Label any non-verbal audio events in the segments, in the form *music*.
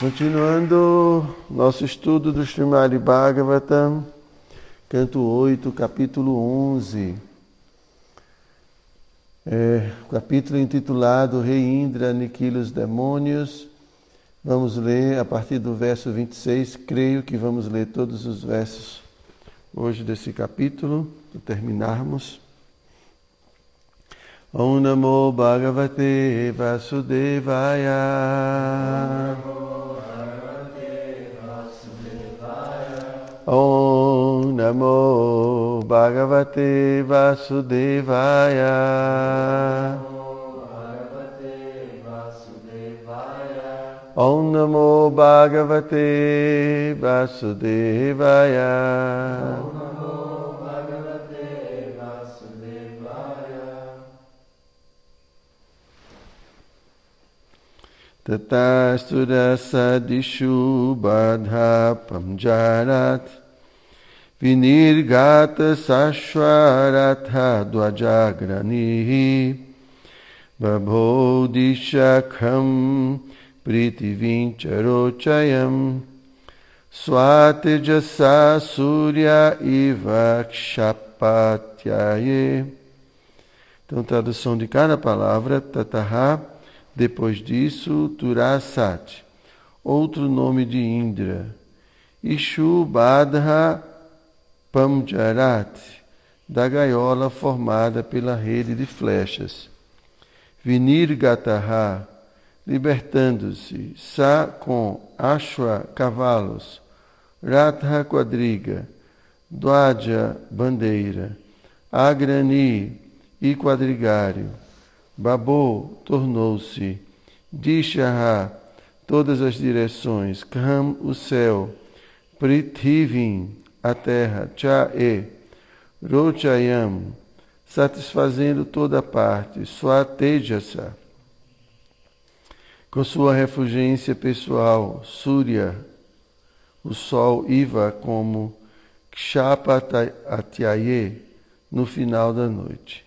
Continuando nosso estudo do Srimad Bhagavatam, canto 8, capítulo 11. É, capítulo intitulado Rei Indra aniquila os demônios. Vamos ler a partir do verso 26. Creio que vamos ler todos os versos hoje desse capítulo, para terminarmos. Om Namo Bhagavate Vasudevaya. Om Namo Bhagavate Vasudevaya. Om Namo Bhagavate Vasudevaya. Tatastu dasadishu badha pamjarat vinirgata sashwaratha dvajagranihi babhodishakham pritivincharochayam swatejasa surya iva kshapatyaye Então, tradução de cada palavra, tataha depois disso, Turasat, outro nome de Indra. Ishu Badha Pamjarat, da gaiola formada pela rede de flechas. Vinirgataha, libertando-se. Sa com Ashwa, cavalos. Ratha, quadriga. Dwaja, bandeira. Agrani e quadrigário. Babô tornou-se, Dishaha, todas as direções, Kham, o céu, Prithivim, a terra, Cha-e, Rochayam, satisfazendo toda parte, Swatejasa, com sua refugência pessoal, Surya, o sol, Iva, como Kshapatyaye, no final da noite.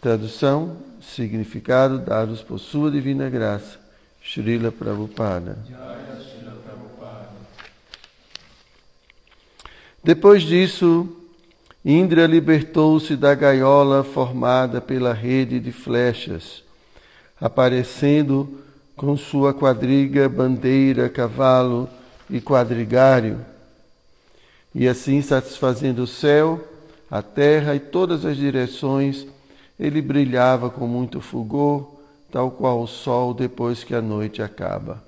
Tradução, significado dados por sua divina graça. Srila Prabhupada. Depois disso, Indra libertou-se da gaiola formada pela rede de flechas, aparecendo com sua quadriga, bandeira, cavalo e quadrigário, e assim satisfazendo o céu, a terra e todas as direções ele brilhava com muito fulgor, tal qual o sol depois que a noite acaba.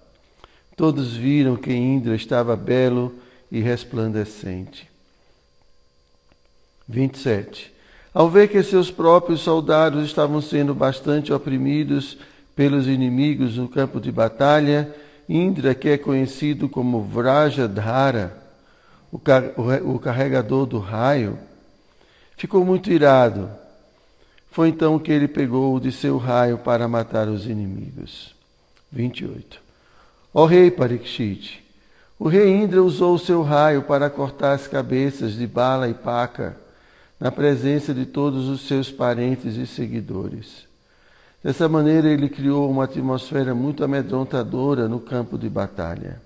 Todos viram que Indra estava belo e resplandecente. 27. Ao ver que seus próprios soldados estavam sendo bastante oprimidos pelos inimigos no campo de batalha, Indra, que é conhecido como Vrajadhara, o carregador do raio, ficou muito irado foi então que ele pegou de seu raio para matar os inimigos. 28. Ó rei Parikshit, o rei Indra usou o seu raio para cortar as cabeças de Bala e Paca, na presença de todos os seus parentes e seguidores. Dessa maneira, ele criou uma atmosfera muito amedrontadora no campo de batalha.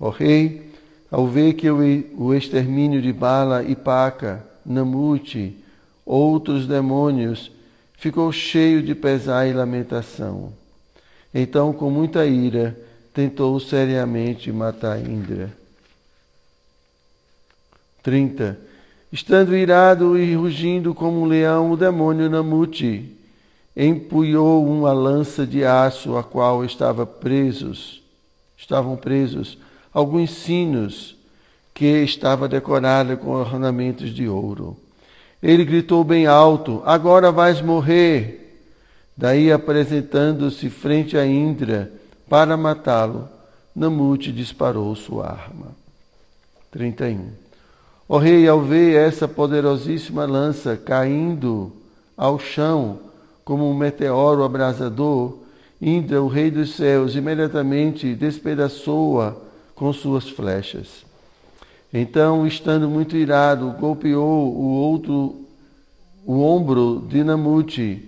Ó rei, ao ver que o extermínio de Bala e Paca, Namuti, outros demônios, ficou cheio de pesar e lamentação. Então, com muita ira, tentou seriamente matar Indra. 30. Estando irado e rugindo como um leão, o demônio Namuti empunhou uma lança de aço a qual estava presos, estavam presos alguns sinos que estava decorada com ornamentos de ouro. Ele gritou bem alto: Agora vais morrer. Daí, apresentando-se frente a Indra para matá-lo, Namute disparou sua arma. 31. O rei, ao ver essa poderosíssima lança caindo ao chão como um meteoro abrasador, Indra, o rei dos céus, imediatamente despedaçou-a com suas flechas. Então, estando muito irado, golpeou o outro o ombro de Namuti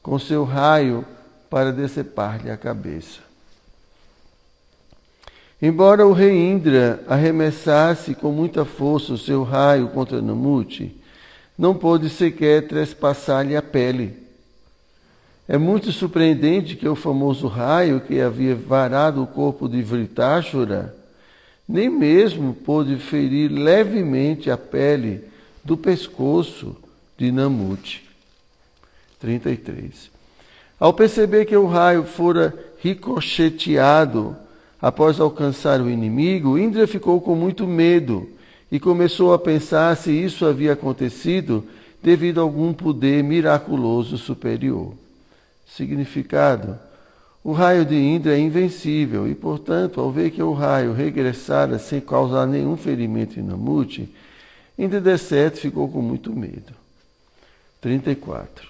com seu raio para decepar-lhe a cabeça. Embora o rei Indra arremessasse com muita força o seu raio contra Namute, não pôde sequer trespassar-lhe a pele. É muito surpreendente que o famoso raio que havia varado o corpo de Vritáshura nem mesmo pôde ferir levemente a pele do pescoço de Namute. 33. Ao perceber que o raio fora ricocheteado após alcançar o inimigo, Indra ficou com muito medo e começou a pensar se isso havia acontecido devido a algum poder miraculoso superior. Significado: o raio de Indra é invencível e, portanto, ao ver que o raio regressara sem causar nenhum ferimento em Namute, Indra de ficou com muito medo. 34.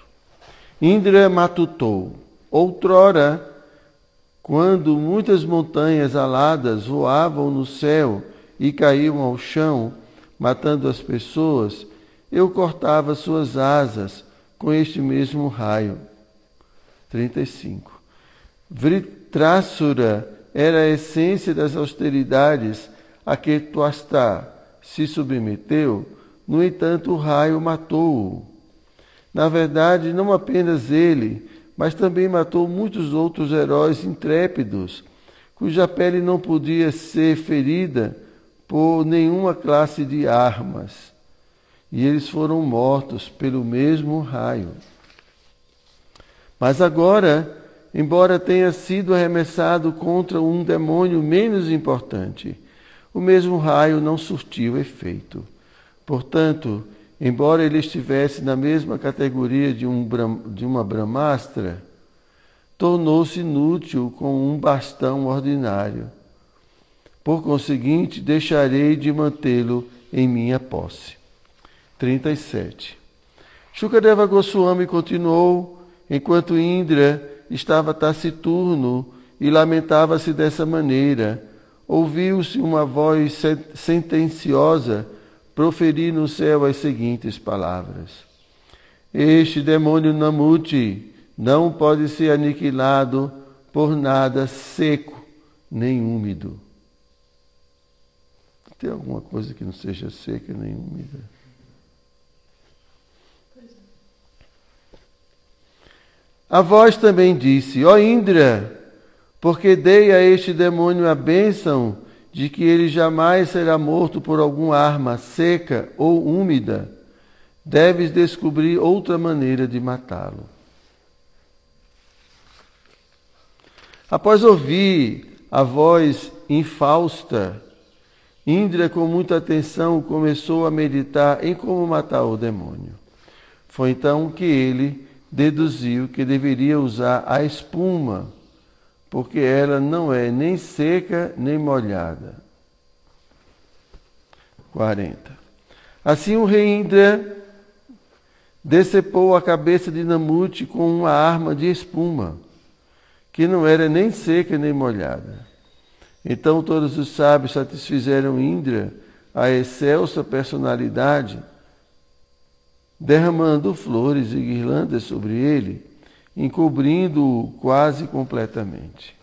Indra matutou. Outrora, quando muitas montanhas aladas voavam no céu e caíam ao chão, matando as pessoas, eu cortava suas asas com este mesmo raio. 35. Vritrasura era a essência das austeridades a que Tuastá se submeteu, no entanto o raio matou-o. Na verdade, não apenas ele, mas também matou muitos outros heróis intrépidos, cuja pele não podia ser ferida por nenhuma classe de armas. E eles foram mortos pelo mesmo raio. Mas agora, embora tenha sido arremessado contra um demônio menos importante, o mesmo raio não surtiu efeito. Portanto, embora ele estivesse na mesma categoria de, um, de uma Brahmastra, tornou-se inútil com um bastão ordinário. Por conseguinte, deixarei de mantê-lo em minha posse. 37. Shukadeva Goswami continuou, enquanto Indra estava taciturno e lamentava-se dessa maneira. Ouviu-se uma voz sentenciosa proferi no céu as seguintes palavras: Este demônio Namuti não pode ser aniquilado por nada seco nem úmido. Tem alguma coisa que não seja seca nem úmida? A voz também disse: Ó Indra, porque dei a este demônio a bênção de que ele jamais será morto por alguma arma seca ou úmida, deves descobrir outra maneira de matá-lo. Após ouvir a voz infausta, Indra, com muita atenção, começou a meditar em como matar o demônio. Foi então que ele deduziu que deveria usar a espuma porque ela não é nem seca nem molhada. 40. Assim o rei Indra decepou a cabeça de Namute com uma arma de espuma, que não era nem seca nem molhada. Então todos os sábios satisfizeram Indra a excelsa personalidade, derramando flores e guirlandas sobre ele encobrindo-o quase completamente.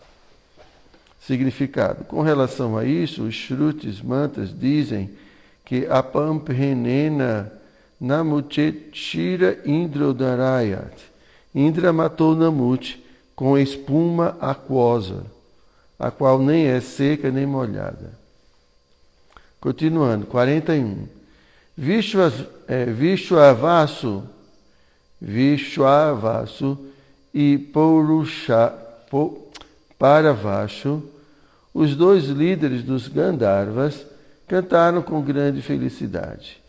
Significado: com relação a isso, os Shrutis mantas dizem que apamprenena namuchechira indrodarayat. Indra matou Namut com espuma aquosa, a qual nem é seca nem molhada. Continuando, 41. Vishwavasu, Vishwavasu e Purusha, Paravasu, os dois líderes dos Gandharvas, cantaram com grande felicidade.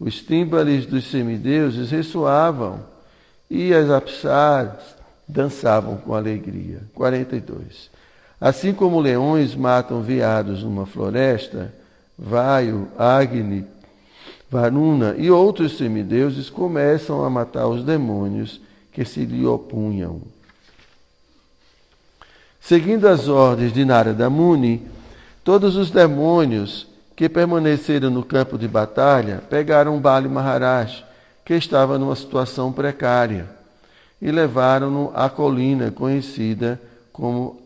Os tímbalos dos semideuses ressoavam e as apsaras dançavam com alegria. 42. Assim como leões matam veados numa floresta, Vaio, Agni, Varuna e outros semideuses começam a matar os demônios que se lhe opunham. Seguindo as ordens de Narada Muni, todos os demônios que permaneceram no campo de batalha pegaram Bali Maharaj, que estava numa situação precária, e levaram-no à colina conhecida como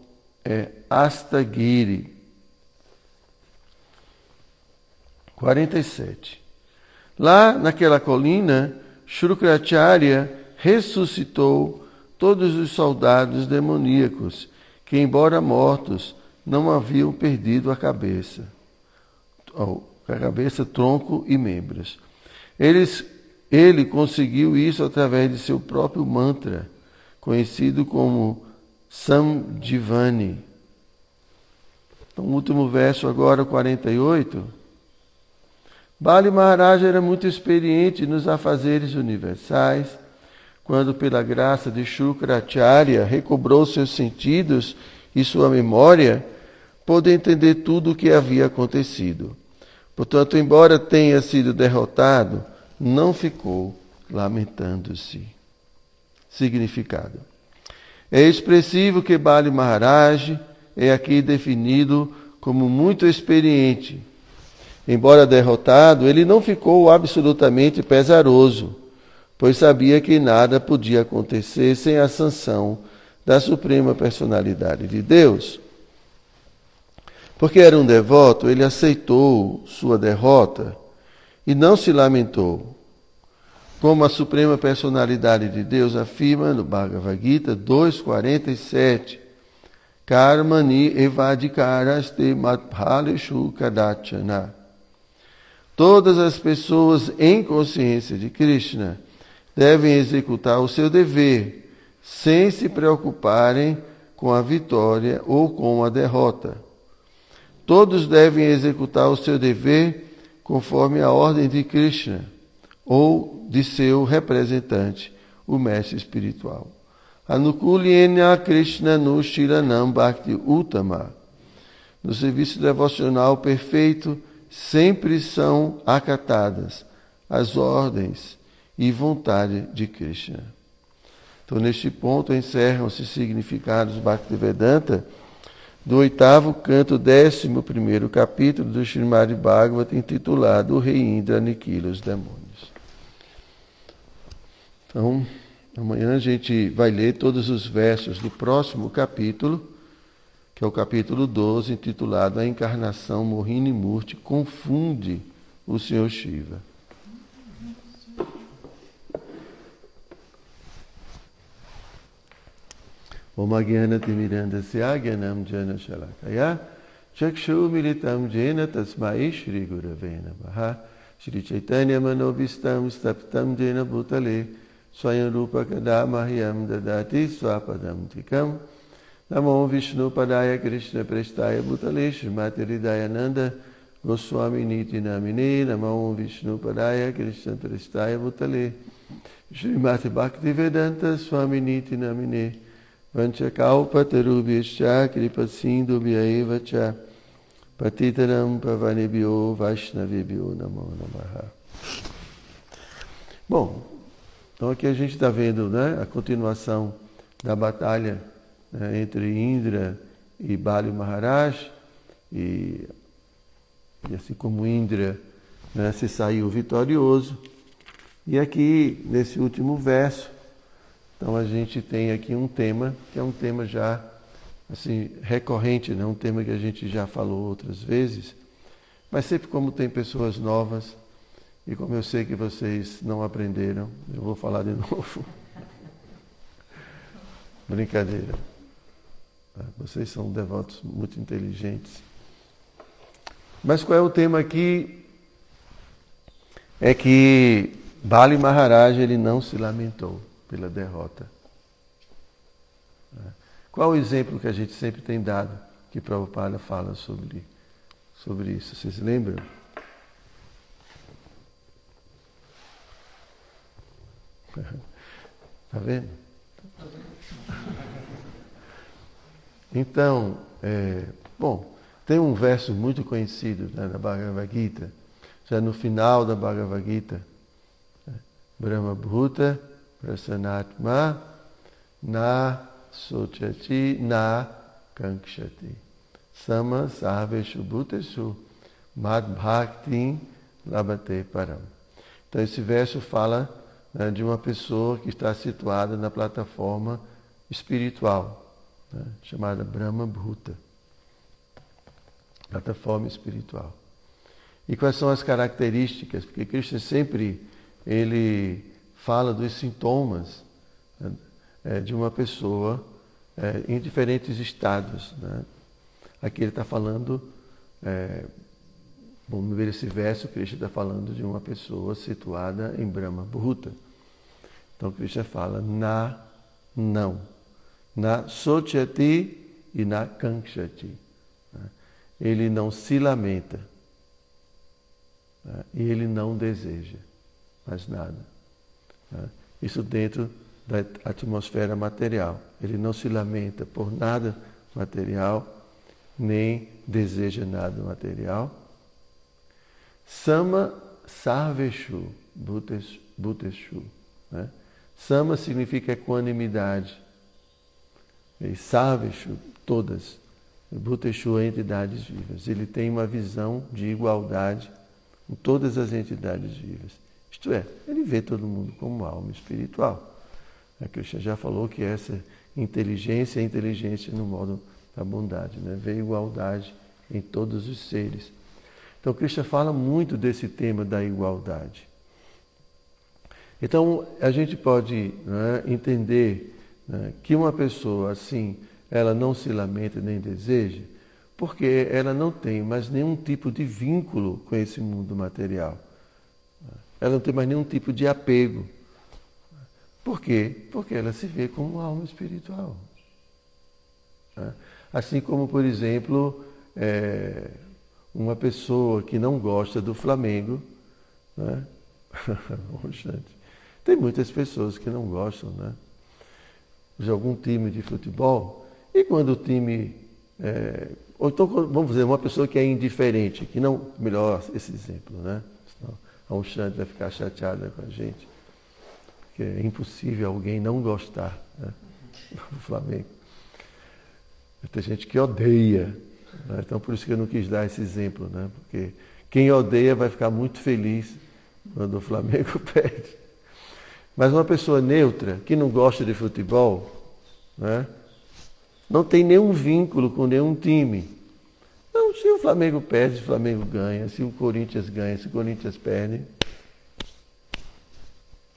é, Astagiri. 47. Lá naquela colina, Shukracharya ressuscitou todos os soldados demoníacos que, embora mortos, não haviam perdido a cabeça, a cabeça, tronco e membros. Eles, ele conseguiu isso através de seu próprio mantra, conhecido como Samjivani. Então, último verso agora, 48. Bali Maharaj era muito experiente nos afazeres universais quando, pela graça de Shukracharya, recobrou seus sentidos e sua memória, pôde entender tudo o que havia acontecido. Portanto, embora tenha sido derrotado, não ficou lamentando-se. Significado. É expressivo que Bali Maharaj é aqui definido como muito experiente. Embora derrotado, ele não ficou absolutamente pesaroso pois sabia que nada podia acontecer sem a sanção da Suprema Personalidade de Deus. Porque era um devoto, ele aceitou sua derrota e não se lamentou. Como a Suprema Personalidade de Deus afirma no Bhagavad Gita 2.47, Karmani evadikaraste matbhaleshu kadachana. Todas as pessoas em consciência de Krishna devem executar o seu dever, sem se preocuparem com a vitória ou com a derrota. Todos devem executar o seu dever conforme a ordem de Krishna ou de seu representante, o mestre espiritual. Anukulyena Krishna no Shiranam Bhakti Uttama. No serviço devocional perfeito, sempre são acatadas as ordens e vontade de Krishna. Então, neste ponto, encerram-se significados Bhaktivedanta do oitavo canto, décimo primeiro capítulo do Srimad Bhagavata, intitulado O Rei Indra Aniquila os Demônios. Então, amanhã a gente vai ler todos os versos do próximo capítulo, que é o capítulo 12, intitulado A Encarnação Mohini Murti Confunde o Senhor Shiva. ומגנתי מלנדסיה גנם ג'נה Shalakaya. Chakshu militam jena tasmai Shri Gurave Baha Shri Chaitanya manobistam staptam jena bhutale. Swayam rupa kada dadati swapadam tikam. Namo Vishnu padaya Krishna prestaya bhutale Shrimati Ridayananda Goswami Niti Namine. Namo Vishnu padaya Krishna prestaya bhutale. Shrimati Bhaktivedanta Swami Niti Namine. Kripasindubhyaeva cha patitaram pavanebhyo vaishnavibhyo namo namaha. Bom, então aqui a gente está vendo né, a continuação da batalha né, entre Indra e Bali Maharaj, e, e assim como Indra né, se saiu vitorioso. E aqui, nesse último verso, então a gente tem aqui um tema que é um tema já assim recorrente, né? um tema que a gente já falou outras vezes, mas sempre como tem pessoas novas e como eu sei que vocês não aprenderam, eu vou falar de *laughs* novo. Brincadeira. Tá? Vocês são devotos muito inteligentes. Mas qual é o tema aqui? É que Bali Maharaj ele não se lamentou pela derrota. Qual o exemplo que a gente sempre tem dado que Prabhupada fala sobre, sobre isso? Vocês lembram? Está *laughs* vendo? Então, é, bom, tem um verso muito conhecido né, Bhagavad Gita, já no final da Bhagavad Gita, né, Brahma Bhuta prasanatma na sochati na kankshati. Sama sarveshu bhuteshu madbhaktin labate param. Então esse verso fala né, de uma pessoa que está situada na plataforma espiritual, né, chamada Brahma Bhuta. Plataforma espiritual. E quais são as características? Porque Krishna sempre ele fala dos sintomas é, de uma pessoa é, em diferentes estados. Né? Aqui ele está falando, é, vamos ver esse verso, Krishna está falando de uma pessoa situada em Brahma Bhuta. Então Krishna fala na, não, na sochati e na kankshati. Né? Ele não se lamenta né? e ele não deseja mais nada. Né? Isso dentro da atmosfera material. Ele não se lamenta por nada material, nem deseja nada material. Sama sarveshu, bhuteshu. Né? Sama significa equanimidade. E sarveshu, todas. Bhuteshu é entidades vivas. Ele tem uma visão de igualdade em todas as entidades vivas. Isto é, ele vê todo mundo como alma espiritual. A Krishna já falou que essa inteligência é inteligência no modo da bondade, né? vê igualdade em todos os seres. Então, Krishna fala muito desse tema da igualdade. Então, a gente pode né, entender né, que uma pessoa assim, ela não se lamenta nem deseja, porque ela não tem mais nenhum tipo de vínculo com esse mundo material. Ela não tem mais nenhum tipo de apego. Por quê? Porque ela se vê como uma alma espiritual. Assim como, por exemplo, é, uma pessoa que não gosta do Flamengo, né? *laughs* tem muitas pessoas que não gostam né? de algum time de futebol, e quando o time é, ou então, vamos dizer, uma pessoa que é indiferente, que não. Melhor esse exemplo, né? A Unchante vai ficar chateada com a gente. Porque é impossível alguém não gostar né, do Flamengo. Tem gente que odeia. Né? Então, por isso que eu não quis dar esse exemplo, né? Porque quem odeia vai ficar muito feliz quando o Flamengo *laughs* perde. Mas uma pessoa neutra, que não gosta de futebol, né? não tem nenhum vínculo com nenhum time. Então, se o Flamengo perde, se o Flamengo ganha, se o Corinthians ganha, se o Corinthians perde,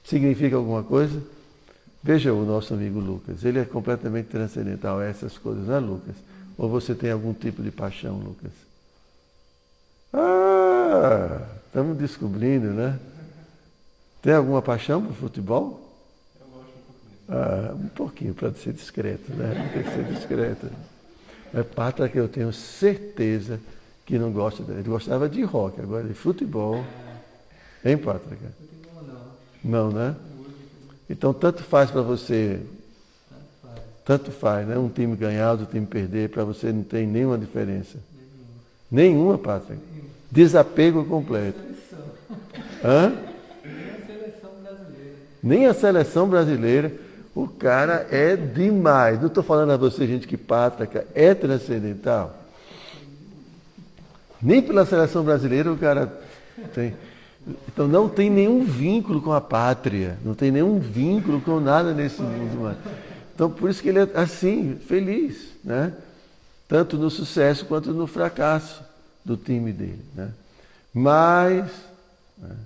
significa alguma coisa? Veja o nosso amigo Lucas, ele é completamente transcendental a essas coisas, não é, Lucas? Ou você tem algum tipo de paixão, Lucas? Ah, estamos descobrindo, né? Tem alguma paixão por futebol? Ah, um pouquinho, para ser discreto, né? Tem que ser discreto. É pátria que eu tenho certeza que não gosta dele. Ele gostava de rock, agora de futebol. Hein, Pátria? não. Não, né? Então, tanto faz para você. Tanto faz, né? Um time ganhar, outro time perder, para você não tem nenhuma diferença. Nenhuma, Pátria. Desapego completo. Hã? Nem a seleção brasileira. Nem a seleção brasileira. O cara é demais. Não estou falando a você, gente, que pátria é transcendental. Nem pela seleção brasileira o cara tem. Então não tem nenhum vínculo com a pátria, não tem nenhum vínculo com nada nesse mundo. Então por isso que ele é assim, feliz, né? Tanto no sucesso quanto no fracasso do time dele. Né? Mas, né?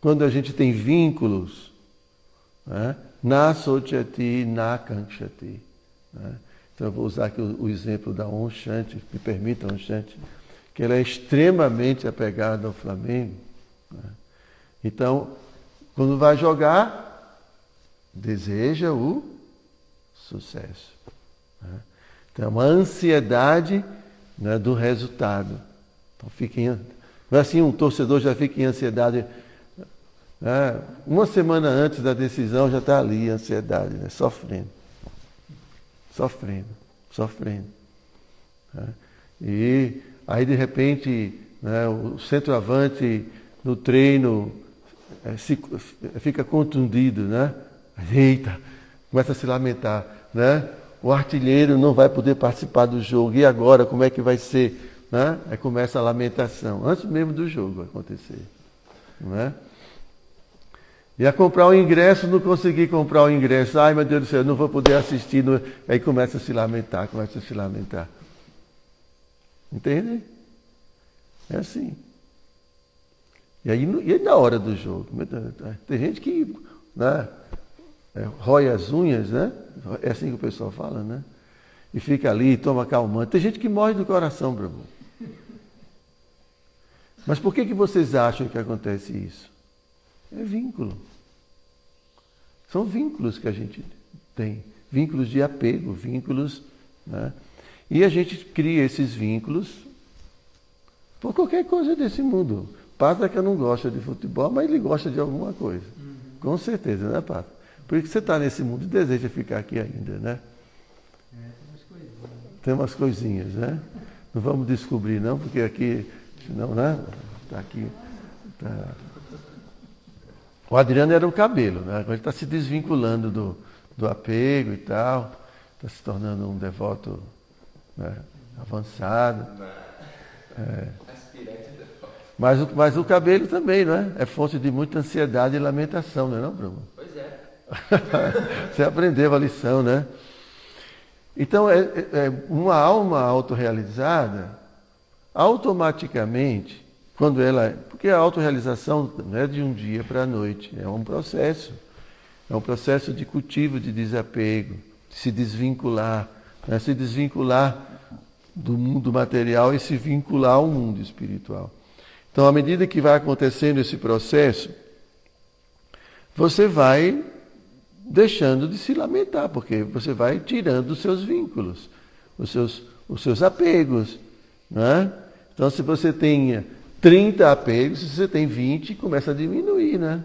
quando a gente tem vínculos, né? Na sochati, na kankshati. Né? Então eu vou usar aqui o, o exemplo da Onchante, me permita Onchante, que ela é extremamente apegada ao Flamengo. Né? Então, quando vai jogar, deseja o sucesso. Né? Então, é uma ansiedade né, do resultado. Então, fiquem, não é assim, um torcedor já fica em ansiedade é, uma semana antes da decisão já está ali a ansiedade, né? sofrendo. Sofrendo, sofrendo. É. E aí de repente né, o centroavante no treino é, se, fica contundido, né? Eita, começa a se lamentar, né? O artilheiro não vai poder participar do jogo. E agora, como é que vai ser? Né? Aí começa a lamentação, antes mesmo do jogo acontecer. Não é? Ia comprar o ingresso, não consegui comprar o ingresso. Ai, meu Deus do céu, não vou poder assistir. Aí começa a se lamentar, começa a se lamentar. Entende? É assim. E aí, e aí na hora do jogo? Tem gente que né, é, rói as unhas, né? É assim que o pessoal fala, né? E fica ali, toma calmante. Tem gente que morre do coração, Bravo. Mas por que, que vocês acham que acontece isso? É vínculo. São vínculos que a gente tem. Vínculos de apego, vínculos. Né? E a gente cria esses vínculos por qualquer coisa desse mundo. Pátria não gosta de futebol, mas ele gosta de alguma coisa. Uhum. Com certeza, né, Pátria? Por isso que você está nesse mundo e deseja ficar aqui ainda, né? É, tem umas coisinhas. Tem umas coisinhas, né? Não vamos descobrir, não, porque aqui, senão, né? Está aqui. Tá. O Adriano era o cabelo, né? Agora ele está se desvinculando do, do apego e tal. Está se tornando um devoto né? avançado. É. Mas, o, mas o cabelo também, não é? É fonte de muita ansiedade e lamentação, não é não, Bruno? Pois é. *laughs* Você aprendeu a lição, né? Então, é, é, é uma alma autorrealizada, automaticamente, quando ela. Porque a autorrealização não é de um dia para a noite, é um processo. É um processo de cultivo, de desapego, de se desvincular, né? se desvincular do mundo material e se vincular ao mundo espiritual. Então, à medida que vai acontecendo esse processo, você vai deixando de se lamentar, porque você vai tirando os seus vínculos, os seus, os seus apegos. Né? Então, se você tem 30 apegos, se você tem 20, começa a diminuir, né?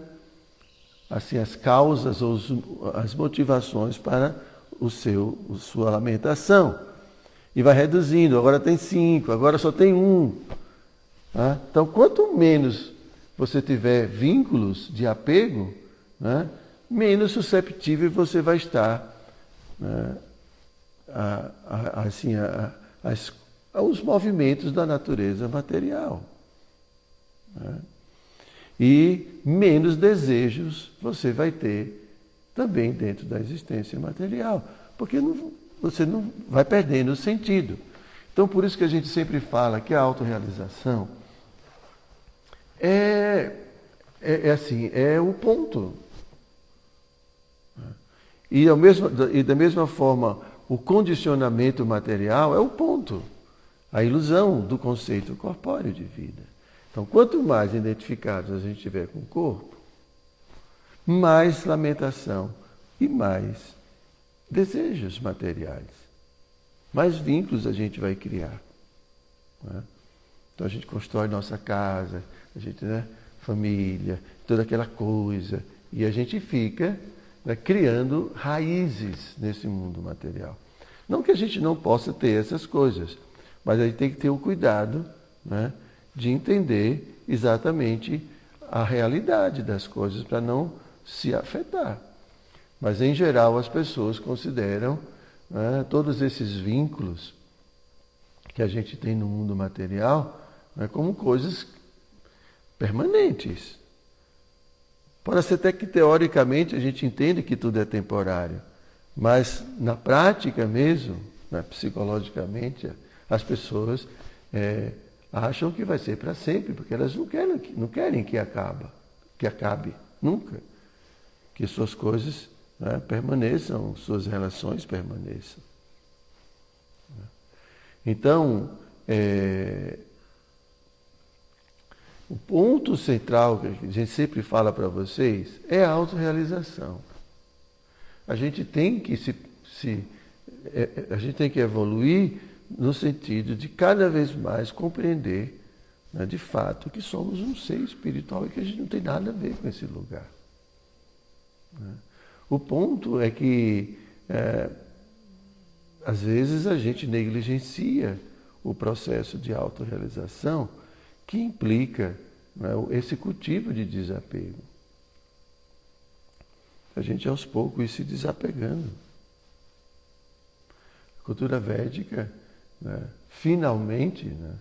Assim, as causas ou as motivações para o seu, a sua lamentação. E vai reduzindo, agora tem cinco, agora só tem um. Né? Então, quanto menos você tiver vínculos de apego, né, menos susceptível você vai estar né, a, a, assim, a, aos movimentos da natureza material. Né? E menos desejos você vai ter também dentro da existência material, porque não, você não vai perdendo o sentido. Então, por isso que a gente sempre fala que a autorrealização é, é, é assim, é o ponto. E, ao mesmo, e da mesma forma, o condicionamento material é o ponto, a ilusão do conceito corpóreo de vida. Então, quanto mais identificados a gente tiver com o corpo, mais lamentação e mais desejos materiais, mais vínculos a gente vai criar. Né? Então a gente constrói nossa casa, a gente, né, família, toda aquela coisa. E a gente fica né, criando raízes nesse mundo material. Não que a gente não possa ter essas coisas, mas a gente tem que ter o cuidado né, de entender exatamente a realidade das coisas para não se afetar. Mas, em geral, as pessoas consideram né, todos esses vínculos que a gente tem no mundo material né, como coisas permanentes. Pode ser até que teoricamente a gente entende que tudo é temporário, mas na prática mesmo, né, psicologicamente, as pessoas é, acham que vai ser para sempre, porque elas não querem, não querem que, acaba, que acabe, nunca. Que suas coisas né, permaneçam, suas relações permaneçam. Então, é, o ponto central que a gente sempre fala para vocês é a autorrealização. A gente tem que se, se é, é, a gente tem que evoluir no sentido de cada vez mais compreender, né, de fato, que somos um ser espiritual e que a gente não tem nada a ver com esse lugar. Né? O ponto é que é, às vezes a gente negligencia o processo de autorrealização que implica né, esse cultivo de desapego. A gente aos poucos ir se desapegando. A cultura védica, né, finalmente, né,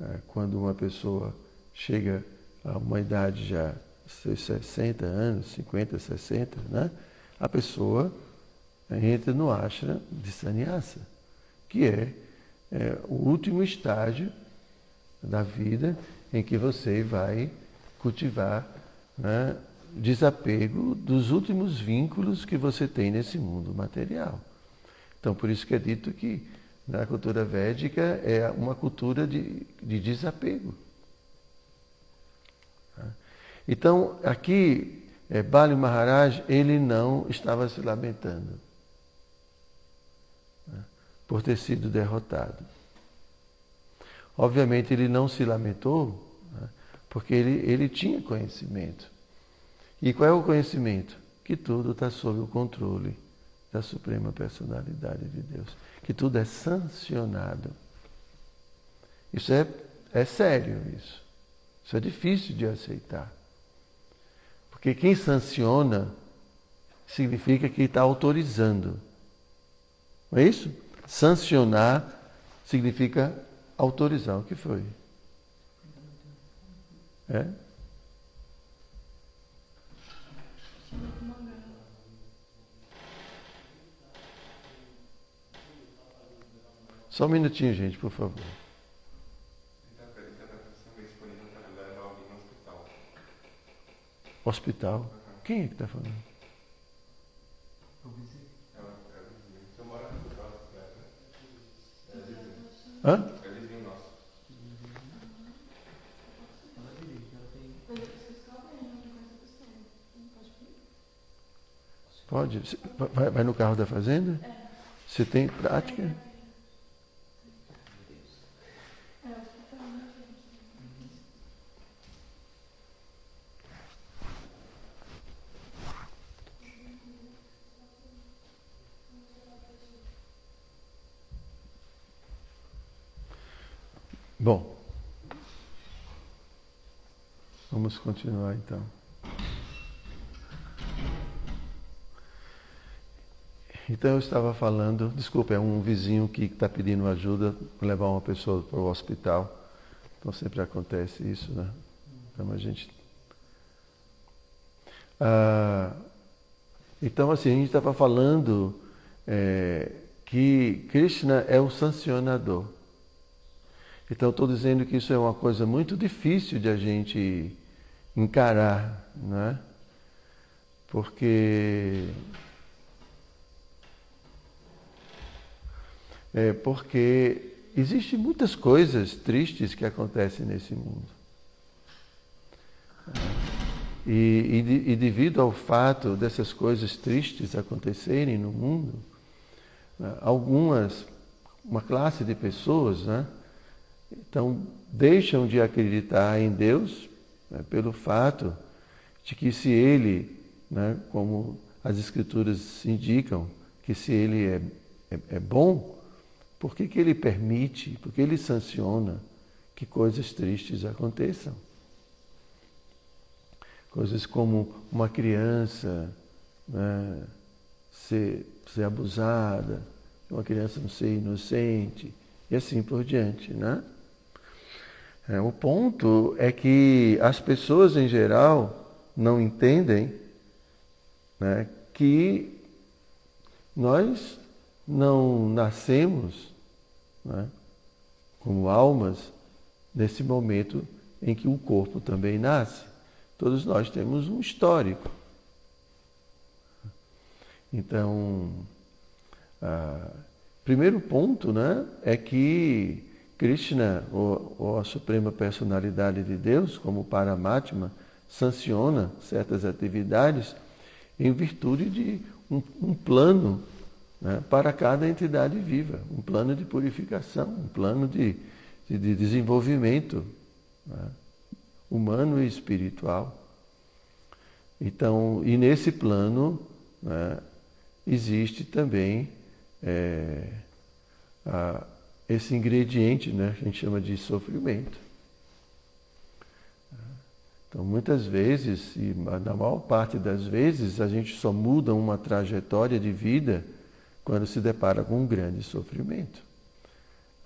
é, quando uma pessoa chega a uma idade já de 60 anos, 50, 60, né, a pessoa entra no ashram de sannyasa, que é, é o último estágio da vida em que você vai cultivar né, desapego dos últimos vínculos que você tem nesse mundo material. Então, por isso que é dito que na cultura védica é uma cultura de, de desapego. Então, aqui, é, Bali Maharaj, ele não estava se lamentando né, por ter sido derrotado. Obviamente, ele não se lamentou né, porque ele, ele tinha conhecimento. E qual é o conhecimento? Que tudo está sob o controle da Suprema Personalidade de Deus. Que tudo é sancionado. Isso é, é sério, isso. Isso é difícil de aceitar. Porque quem sanciona significa que está autorizando. Não é isso? Sancionar significa autorizar. O que foi? É? Só um minutinho, gente, por favor. Hospital? Quem é que está falando? Hã? Pode? Vai, vai no carro da fazenda? Você tem prática? Bom, vamos continuar então. Então eu estava falando, desculpa, é um vizinho que está pedindo ajuda para levar uma pessoa para o hospital. Então sempre acontece isso, né? Então a gente. Ah, então assim, a gente estava falando é, que Krishna é o sancionador. Então estou dizendo que isso é uma coisa muito difícil de a gente encarar, né? Porque é porque existem muitas coisas tristes que acontecem nesse mundo. E, e, e, devido ao fato dessas coisas tristes acontecerem no mundo, né, algumas, uma classe de pessoas, né, então deixam de acreditar em Deus né, pelo fato de que se Ele, né, como as Escrituras indicam, que se Ele é, é, é bom, por que, que ele permite, por que ele sanciona que coisas tristes aconteçam? Coisas como uma criança né, ser, ser abusada, uma criança não ser inocente, e assim por diante. Né? É, o ponto é que as pessoas em geral não entendem né, que nós não nascemos né, como almas nesse momento em que o corpo também nasce. Todos nós temos um histórico. Então, ah, primeiro ponto né, é que Krishna, ou, ou, a Suprema Personalidade de Deus, como Paramatma, sanciona certas atividades em virtude de um, um plano né, para cada entidade viva, um plano de purificação, um plano de, de, de desenvolvimento né, humano e espiritual. Então, e nesse plano né, existe também é, a, esse ingrediente, né, que a gente chama de sofrimento. Então, muitas vezes, e na maior parte das vezes, a gente só muda uma trajetória de vida quando se depara com um grande sofrimento.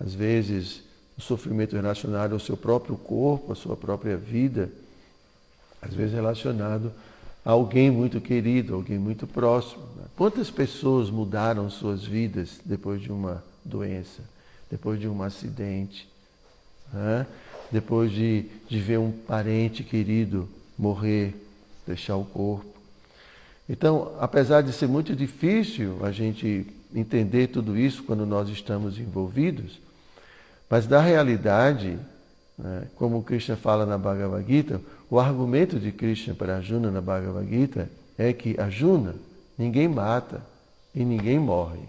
Às vezes, o sofrimento relacionado ao seu próprio corpo, à sua própria vida, às vezes relacionado a alguém muito querido, alguém muito próximo. Né? Quantas pessoas mudaram suas vidas depois de uma doença, depois de um acidente? Né? depois de, de ver um parente querido morrer, deixar o corpo. Então, apesar de ser muito difícil a gente entender tudo isso quando nós estamos envolvidos, mas na realidade, né, como Krishna fala na Bhagavad Gita, o argumento de Krishna para Arjuna na Bhagavad Gita é que Arjuna, ninguém mata e ninguém morre.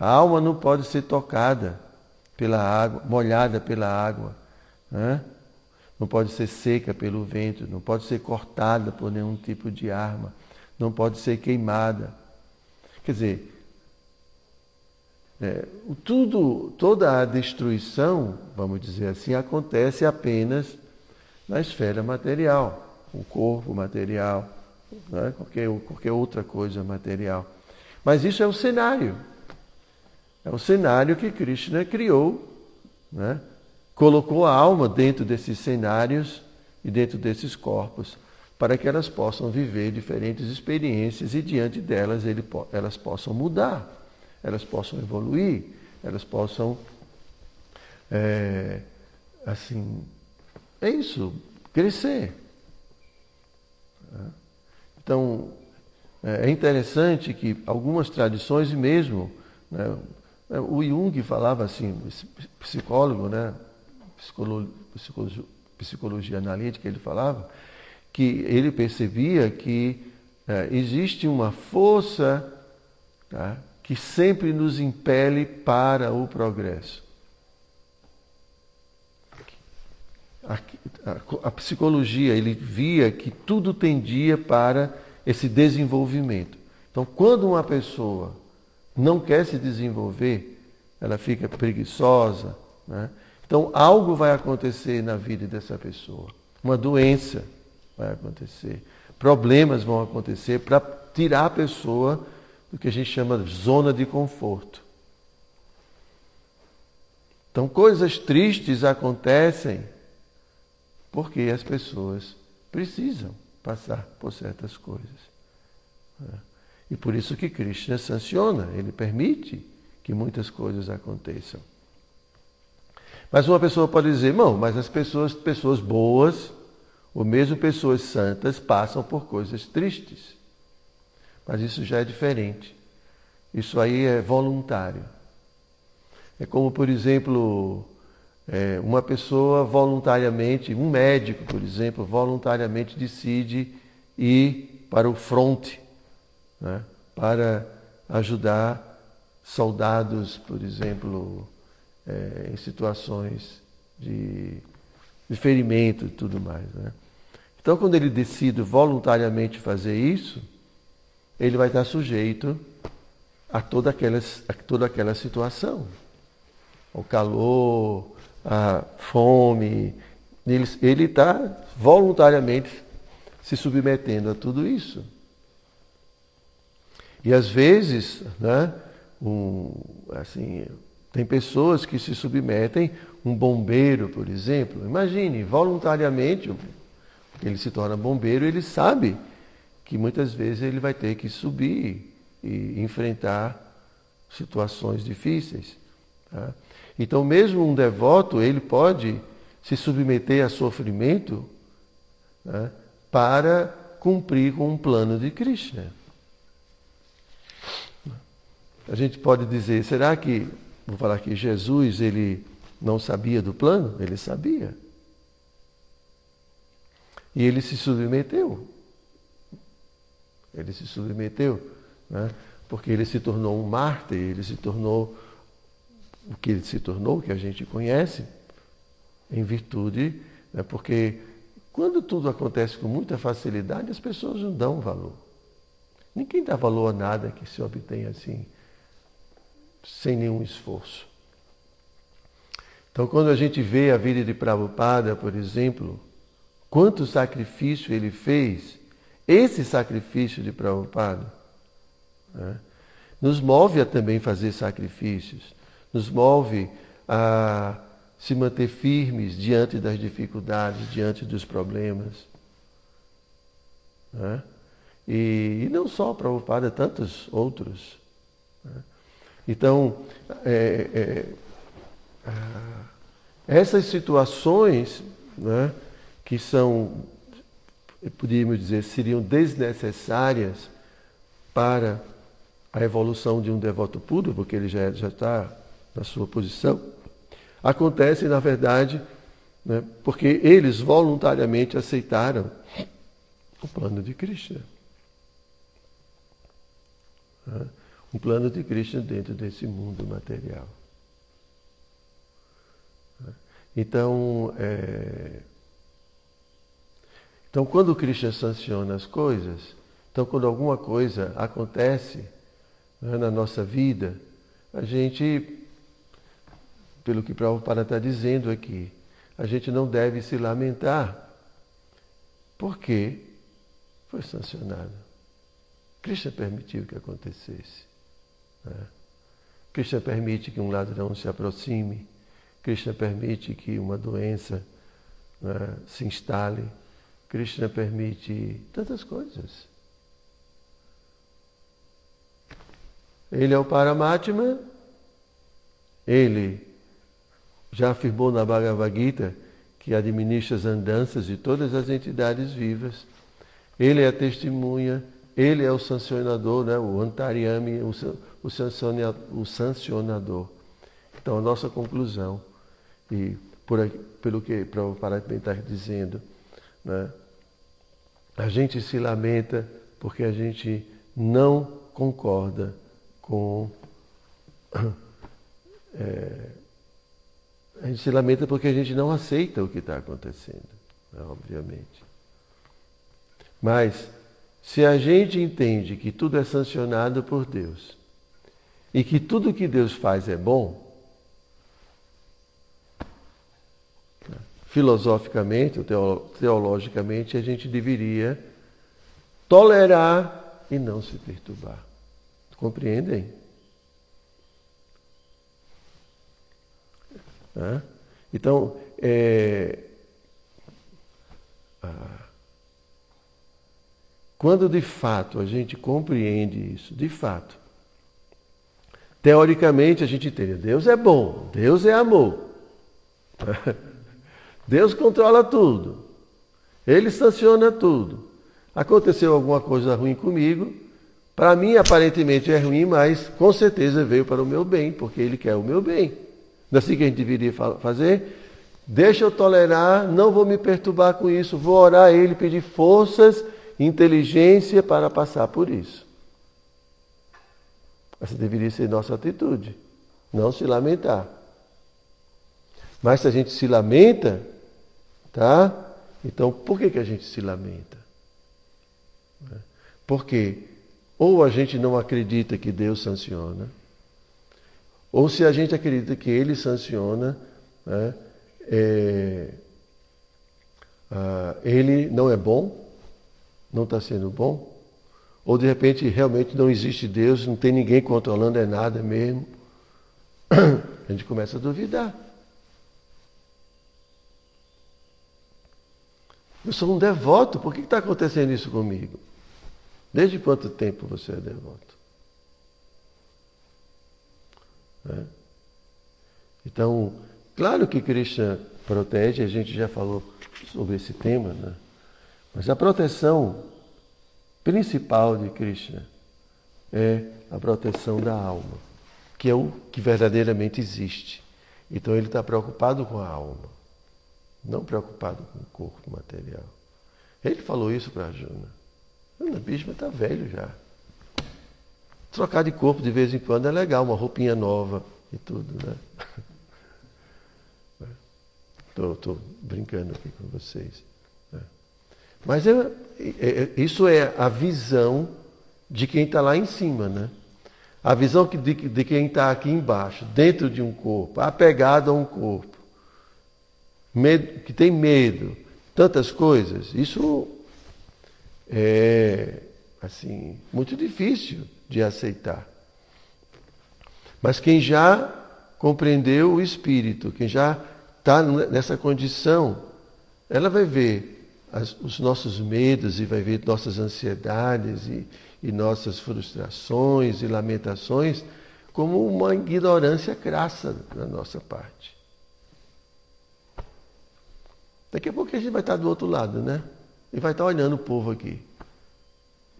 A alma não pode ser tocada pela água, molhada pela água, né? não pode ser seca pelo vento, não pode ser cortada por nenhum tipo de arma, não pode ser queimada. Quer dizer, é, tudo, toda a destruição, vamos dizer assim, acontece apenas na esfera material, o corpo material, né? qualquer, qualquer outra coisa material. Mas isso é o cenário. É o cenário que Krishna criou, né? colocou a alma dentro desses cenários e dentro desses corpos, para que elas possam viver diferentes experiências e diante delas ele, elas possam mudar, elas possam evoluir, elas possam, é, assim, é isso, crescer. Então, é interessante que algumas tradições, e mesmo né, o Jung falava assim, psicólogo, né, psicologia, psicologia analítica, ele falava que ele percebia que é, existe uma força tá, que sempre nos impele para o progresso. A, a, a psicologia, ele via que tudo tendia para esse desenvolvimento. Então, quando uma pessoa não quer se desenvolver, ela fica preguiçosa, né? Então, algo vai acontecer na vida dessa pessoa. Uma doença vai acontecer. Problemas vão acontecer para tirar a pessoa do que a gente chama de zona de conforto. Então, coisas tristes acontecem porque as pessoas precisam passar por certas coisas. E por isso que Krishna sanciona, ele permite que muitas coisas aconteçam. Mas uma pessoa pode dizer, não, mas as pessoas, pessoas boas, ou mesmo pessoas santas, passam por coisas tristes. Mas isso já é diferente. Isso aí é voluntário. É como, por exemplo, é, uma pessoa voluntariamente, um médico, por exemplo, voluntariamente decide ir para o fronte, né, para ajudar soldados, por exemplo, é, em situações de, de ferimento e tudo mais. Né? Então, quando ele decide voluntariamente fazer isso, ele vai estar sujeito a toda aquela, a toda aquela situação. O calor, a fome. Ele está voluntariamente se submetendo a tudo isso. E às vezes, né, um, assim, tem pessoas que se submetem, um bombeiro, por exemplo. Imagine, voluntariamente, ele se torna bombeiro, ele sabe que muitas vezes ele vai ter que subir e enfrentar situações difíceis. Tá? Então, mesmo um devoto, ele pode se submeter a sofrimento né, para cumprir com um plano de Krishna. A gente pode dizer, será que Vou falar que Jesus, ele não sabia do plano? Ele sabia. E ele se submeteu. Ele se submeteu, né? porque ele se tornou um mártir, ele se tornou o que ele se tornou, que a gente conhece, em virtude, né? porque quando tudo acontece com muita facilidade, as pessoas não dão valor. Ninguém dá valor a nada que se obtenha assim sem nenhum esforço. Então, quando a gente vê a vida de Prabhupada, por exemplo, quanto sacrifício ele fez, esse sacrifício de Prabhupada né, nos move a também fazer sacrifícios, nos move a se manter firmes diante das dificuldades, diante dos problemas. Né? E, e, não só Prabhupada, tantos outros. Então, é, é, Essas situações né, que são, podíamos dizer, seriam desnecessárias para a evolução de um devoto puro, porque ele já, já está na sua posição, acontecem, na verdade, né, porque eles voluntariamente aceitaram o plano de Krishna. Né, um plano de Krishna dentro desse mundo material. Então, é... então, quando Krishna sanciona as coisas, então, quando alguma coisa acontece né, na nossa vida, a gente, pelo que Prabhupada está dizendo aqui, a gente não deve se lamentar, porque foi sancionado. Krishna permitiu que acontecesse. Né? Krishna permite que um ladrão se aproxime, Krishna permite que uma doença né, se instale, Krishna permite tantas coisas. Ele é o Paramatma, ele já afirmou na Bhagavad Gita que administra as andanças de todas as entidades vivas. Ele é a testemunha, ele é o sancionador, né? o Antaryami, o, o, o sancionador. Então, a nossa conclusão, e por, pelo que Prabhupada está dizendo, né? a gente se lamenta porque a gente não concorda com. *coughs* É, a gente se lamenta porque a gente não aceita o que está acontecendo, né, obviamente. Mas, se a gente entende que tudo é sancionado por Deus e que tudo que Deus faz é bom, filosoficamente ou teologicamente, a gente deveria tolerar e não se perturbar. Compreendem? Então, é, ah, quando de fato a gente compreende isso, de fato, teoricamente a gente entende, Deus é bom, Deus é amor. *laughs* Deus controla tudo. Ele sanciona tudo. Aconteceu alguma coisa ruim comigo, para mim, aparentemente é ruim, mas com certeza veio para o meu bem, porque Ele quer o meu bem. Não é assim que a gente deveria fazer? Deixa eu tolerar, não vou me perturbar com isso, vou orar a Ele, pedir forças, inteligência para passar por isso. Essa deveria ser nossa atitude, não se lamentar. Mas se a gente se lamenta, tá? Então por que, que a gente se lamenta? Porque ou a gente não acredita que Deus sanciona, ou se a gente acredita que Ele sanciona, né, é, ah, Ele não é bom, não está sendo bom, ou de repente realmente não existe Deus, não tem ninguém controlando, é nada mesmo. *clears throat* A gente começa a duvidar. Eu sou um devoto, por que está acontecendo isso comigo? Desde quanto tempo você é devoto? É. Então, claro que Krishna protege, a gente já falou sobre esse tema, né? mas a proteção principal de Krishna é a proteção da alma, que é o que verdadeiramente existe. Então ele está preocupado com a alma, não preocupado com o corpo material. Ele falou isso para Arjuna. O Bhishma está velho já. Trocar de corpo de vez em quando é legal, uma roupinha nova e tudo, né? *laughs* Estou brincando aqui com vocês. Mas é, é, isso é a visão de quem está lá em cima, né? A visão de, de quem está aqui embaixo, dentro de um corpo, apegado a um corpo, medo, que tem medo, tantas coisas. Isso é assim muito difícil de aceitar. Mas quem já compreendeu o espírito, quem já está nessa condição, ela vai ver as, os nossos medos e vai ver nossas ansiedades e, e nossas frustrações e lamentações como uma ignorância crassa da nossa parte. Daqui a pouco a gente vai estar do outro lado, né? E vai estar olhando o povo aqui.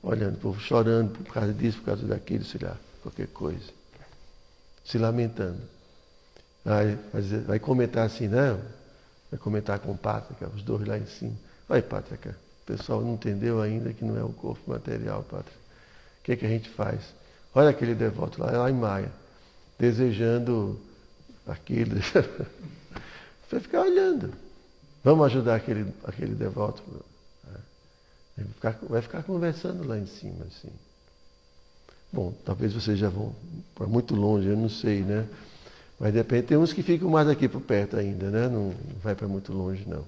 Olhando o povo chorando por causa disso, por causa daquilo, sei lá, qualquer coisa. Se lamentando. Vai, vai comentar assim, não? Vai comentar com o Pátrica, os dois lá em cima. Vai, Pátrica, o pessoal não entendeu ainda que não é o corpo material, Pátrica. O que, é que a gente faz? Olha aquele devoto lá, lá em Maia, desejando aquilo. *laughs* Vai ficar olhando. Vamos ajudar aquele, aquele devoto. Vai ficar, vai ficar conversando lá em cima, assim. Bom, talvez vocês já vão para muito longe, eu não sei, né? Mas de repente tem uns que ficam mais aqui por perto ainda, né? Não vai para muito longe, não.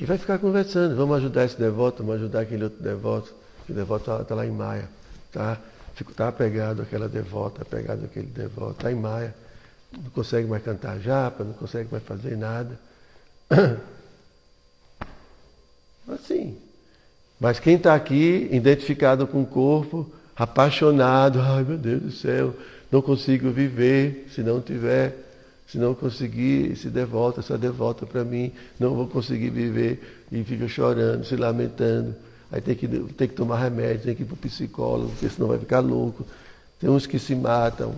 E vai ficar conversando, vamos ajudar esse devoto, vamos ajudar aquele outro devoto. O devoto está tá lá em Maia, tá? Está apegado àquela devota, apegado àquele devoto, está em Maia. Não consegue mais cantar japa, não consegue mais fazer nada. *coughs* Assim. Mas quem está aqui, identificado com o corpo, apaixonado, ai meu Deus do céu, não consigo viver se não tiver, se não conseguir, se devota, só devota para mim, não vou conseguir viver, e fica chorando, se lamentando. Aí tem que, tem que tomar remédio, tem que ir para o psicólogo, porque senão vai ficar louco. Tem uns que se matam.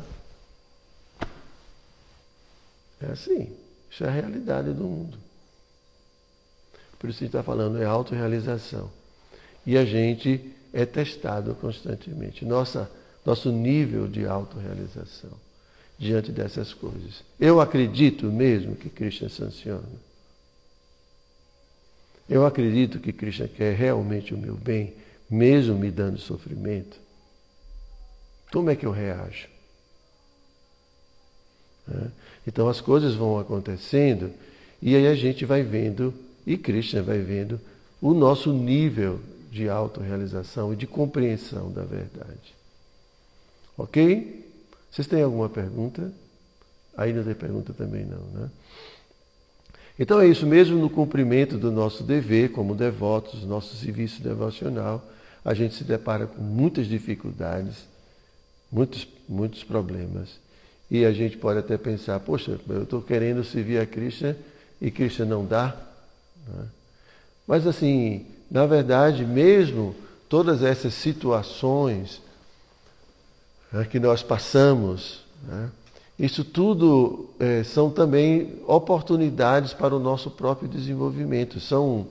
É assim. Isso é a realidade do mundo. Por isso a gente está falando, é autorrealização. E a gente é testado constantemente. Nossa, nosso nível de autorrealização diante dessas coisas. Eu acredito mesmo que Krishna sanciona. Eu acredito que Krishna quer realmente o meu bem, mesmo me dando sofrimento. Como é que eu reajo? Então as coisas vão acontecendo e aí a gente vai vendo e Krishna vai vendo o nosso nível de autorrealização e de compreensão da verdade. Ok? Vocês têm alguma pergunta? Aí não tem pergunta também não, né? Então é isso mesmo no cumprimento do nosso dever como devotos, nosso serviço devocional, a gente se depara com muitas dificuldades, muitos, muitos problemas. E a gente pode até pensar, poxa, eu estou querendo servir a Krishna e Krishna não dá. Né? Mas assim, na verdade, mesmo todas essas situações né, que nós passamos, né, isso tudo é, são também oportunidades para o nosso próprio desenvolvimento. São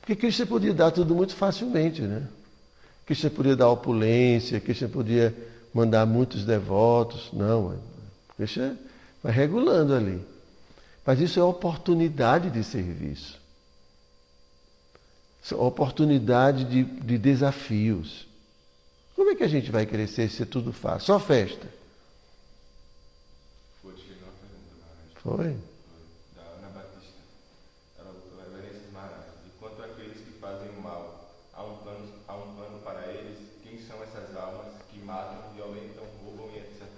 porque Cristo podia dar tudo muito facilmente, né? Cristo podia dar opulência, Cristo podia mandar muitos devotos, não. Cristo vai regulando ali. Mas isso é oportunidade de serviço. É oportunidade de, de desafios. Como é que a gente vai crescer se é tudo fácil? Só festa. Foi? Da Ana Batista. Ela botou reverências Maharaj. Quanto àqueles que fazem o mal, há plano, há plano para eles. Quem são essas almas que matam, violentam, roubam e etc.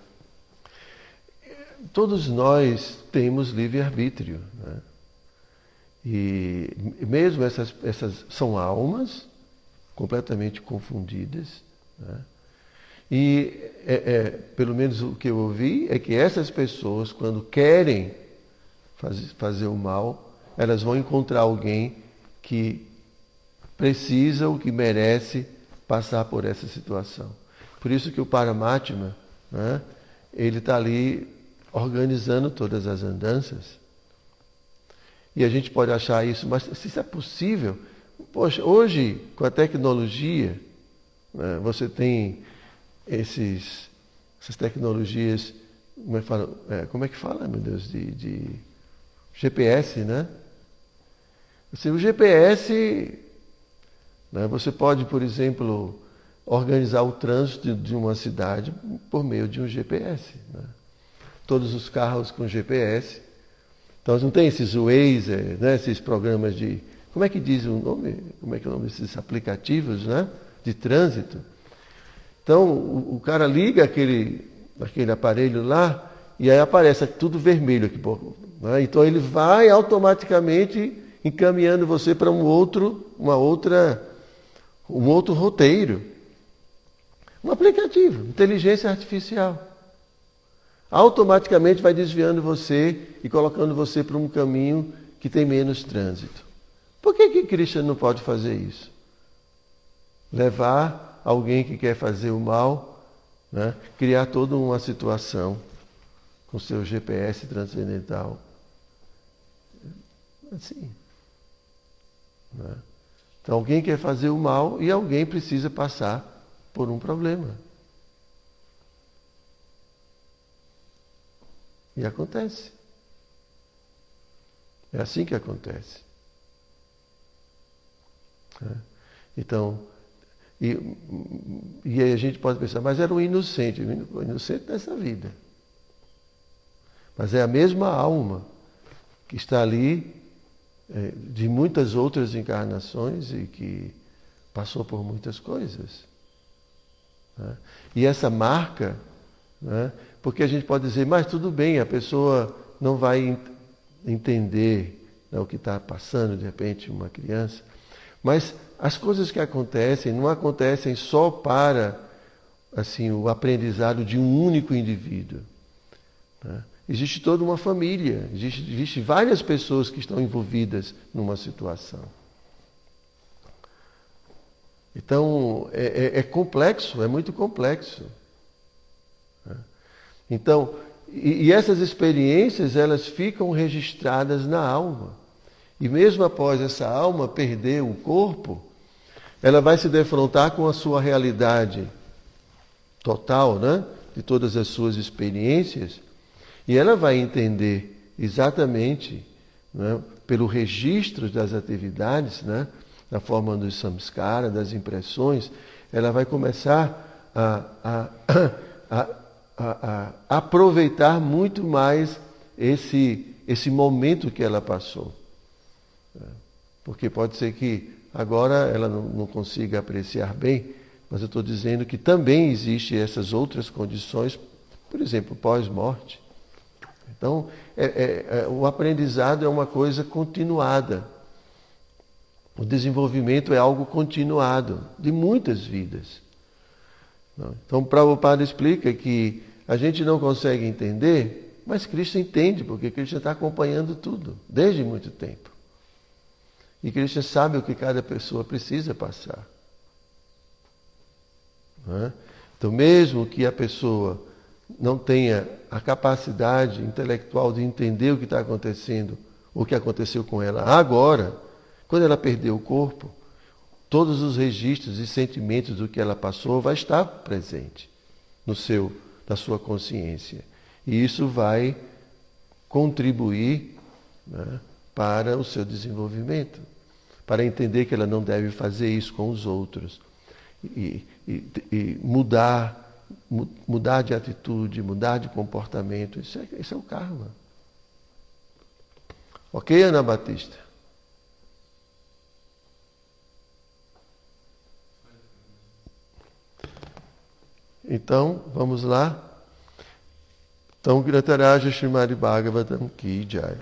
Todos nós temos livre-arbítrio. Né? E mesmo essas, essas são almas completamente confundidas. Né? E, é, é, pelo menos o que eu ouvi, é que essas pessoas, quando querem fazer, fazer o mal, elas vão encontrar alguém que precisa ou que merece passar por essa situação. Por isso que o Paramatma, né, ele está ali organizando todas as andanças. E a gente pode achar isso, mas se isso é possível, poxa, hoje, com a tecnologia, né, você tem esses, essas tecnologias, como é, que fala, é, como é que fala, meu Deus, de, de GPS, né? Assim, o GPS, né, você pode, por exemplo, organizar o trânsito de uma cidade por meio de um GPS. Né? Todos os carros com GPS. Então não tem esses Waze, né, esses programas de. Como é que diz o nome? Como é que é o nome desses aplicativos né, de trânsito? Então, o, o cara liga aquele, aquele aparelho lá e aí aparece tudo vermelho aqui. Né? Então, ele vai automaticamente encaminhando você para um outro, uma outra, um outro roteiro. Um aplicativo, inteligência artificial. Automaticamente vai desviando você e colocando você para um caminho que tem menos trânsito. Por que, que Krishna não pode fazer isso? Levar alguém que quer fazer o mal, né? criar toda uma situação com seu GPS transcendental. Assim. Né? Então alguém quer fazer o mal e alguém precisa passar por um problema. E acontece. É assim que acontece. É. Então, e, e aí a gente pode pensar, mas era um inocente, um inocente dessa vida. Mas é a mesma alma que está ali é, de muitas outras encarnações e que passou por muitas coisas. Né? E essa marca, né? porque a gente pode dizer, mas tudo bem, a pessoa não vai entender né, o que está passando, de repente, uma criança. Mas as coisas que acontecem não acontecem só para assim o aprendizado de um único indivíduo. Né? Existe toda uma família, existe, existe várias pessoas que estão envolvidas numa situação. Então, é, é, é complexo, é muito complexo. Né? Então, e, e essas experiências, elas ficam registradas na alma. E mesmo após essa alma perder o corpo, ela vai se defrontar com a sua realidade total, né? De todas as suas experiências, e ela vai entender exatamente, né, pelo registro das atividades, né, na forma dos samskara, das impressões, ela vai começar a, a, a, a, aproveitar muito mais esse, esse momento que ela passou. Porque pode ser que agora ela não, não consiga apreciar bem, mas eu estou dizendo que também existem essas outras condições, por exemplo, pós-morte. Então, é, é, é, o aprendizado é uma coisa continuada. O desenvolvimento é algo continuado, de muitas vidas. Então, Prabhupada explica que a gente não consegue entender, mas Cristo entende, porque Cristo está acompanhando tudo, desde muito tempo. E Krishna sabe o que cada pessoa precisa passar. É? Então, mesmo que a pessoa não tenha a capacidade intelectual de entender o que está acontecendo, o que aconteceu com ela agora, quando ela perdeu o corpo, todos os registros e sentimentos do que ela passou vai estar presente no seu, na sua consciência. E isso vai contribuir né, para o seu desenvolvimento para entender que ela não deve fazer isso com os outros. E, e, e mudar, mudar de atitude, mudar de comportamento. Isso é, isso é o karma. Ok, Ana Batista? Então, vamos lá. Então, Grataraja Srimad Bhagavatam Ki Jai.